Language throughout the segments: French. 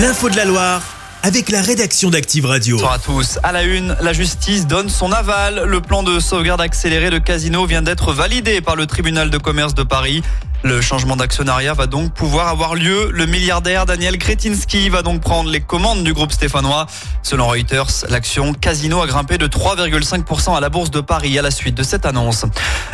L'info de la Loire avec la rédaction d'Active Radio. Bonsoir à tous. À la une, la justice donne son aval. Le plan de sauvegarde accéléré de Casino vient d'être validé par le tribunal de commerce de Paris. Le changement d'actionnariat va donc pouvoir avoir lieu. Le milliardaire Daniel Kretinsky va donc prendre les commandes du groupe stéphanois. Selon Reuters, l'action Casino a grimpé de 3,5% à la bourse de Paris à la suite de cette annonce.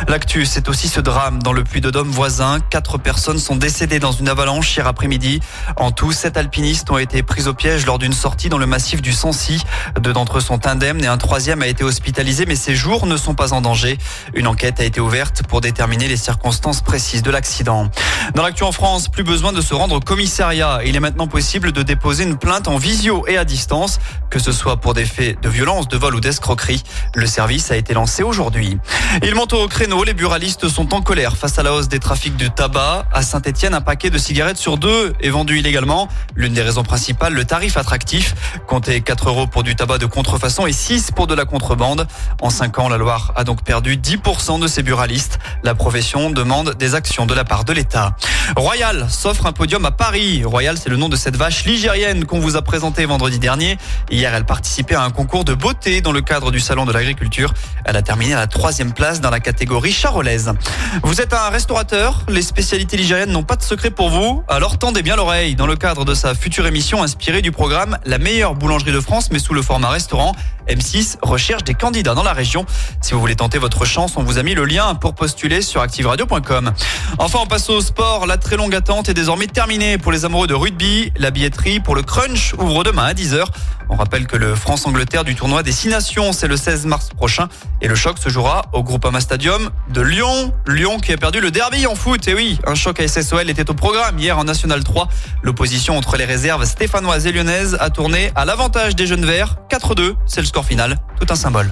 L'actu, c'est aussi ce drame dans le puits de Dôme voisin. Quatre personnes sont décédées dans une avalanche hier après-midi. En tout, sept alpinistes ont été pris au piège lors d'une sortie dans le massif du Sancy. Deux d'entre eux sont indemnes et un troisième a été hospitalisé, mais ses jours ne sont pas en danger. Une enquête a été ouverte pour déterminer les circonstances précises de l'accident. Dans l'actu en France, plus besoin de se rendre au commissariat. Il est maintenant possible de déposer une plainte en visio et à distance, que ce soit pour des faits de violence, de vol ou d'escroquerie. Le service a été lancé aujourd'hui. Il monte au créneau, les buralistes sont en colère face à la hausse des trafics de tabac. À Saint-Etienne, un paquet de cigarettes sur deux est vendu illégalement. L'une des raisons principales, le tarif attractif. Comptez 4 euros pour du tabac de contrefaçon et 6 pour de la contrebande. En 5 ans, la Loire a donc perdu 10% de ses buralistes. La profession demande des actions de la part de l'État. Royal s'offre un podium à Paris. Royal, c'est le nom de cette vache ligérienne qu'on vous a présentée vendredi dernier. Hier, elle participait à un concours de beauté dans le cadre du Salon de l'Agriculture. Elle a terminé à la troisième place dans la catégorie charolaise. Vous êtes un restaurateur, les spécialités ligériennes n'ont pas de secret pour vous, alors tendez bien l'oreille. Dans le cadre de sa future émission inspirée du programme La meilleure boulangerie de France, mais sous le format restaurant, M6 recherche des candidats dans la région. Si vous voulez tenter votre chance, on vous a mis le lien pour postuler sur activeradio.com. Enfin, on passe au sport. La très longue attente est désormais terminée pour les amoureux de rugby. La billetterie pour le crunch ouvre demain à 10h. On rappelle que le France-Angleterre du tournoi des 6 nations, c'est le 16 mars prochain. Et le choc se jouera au Groupama Stadium de Lyon. Lyon qui a perdu le derby en foot. Et oui, un choc à SSOL était au programme hier en National 3. L'opposition entre les réserves stéphanoises et lyonnaises a tourné à l'avantage des jeunes verts. 4-2, c'est le score final. Tout un symbole.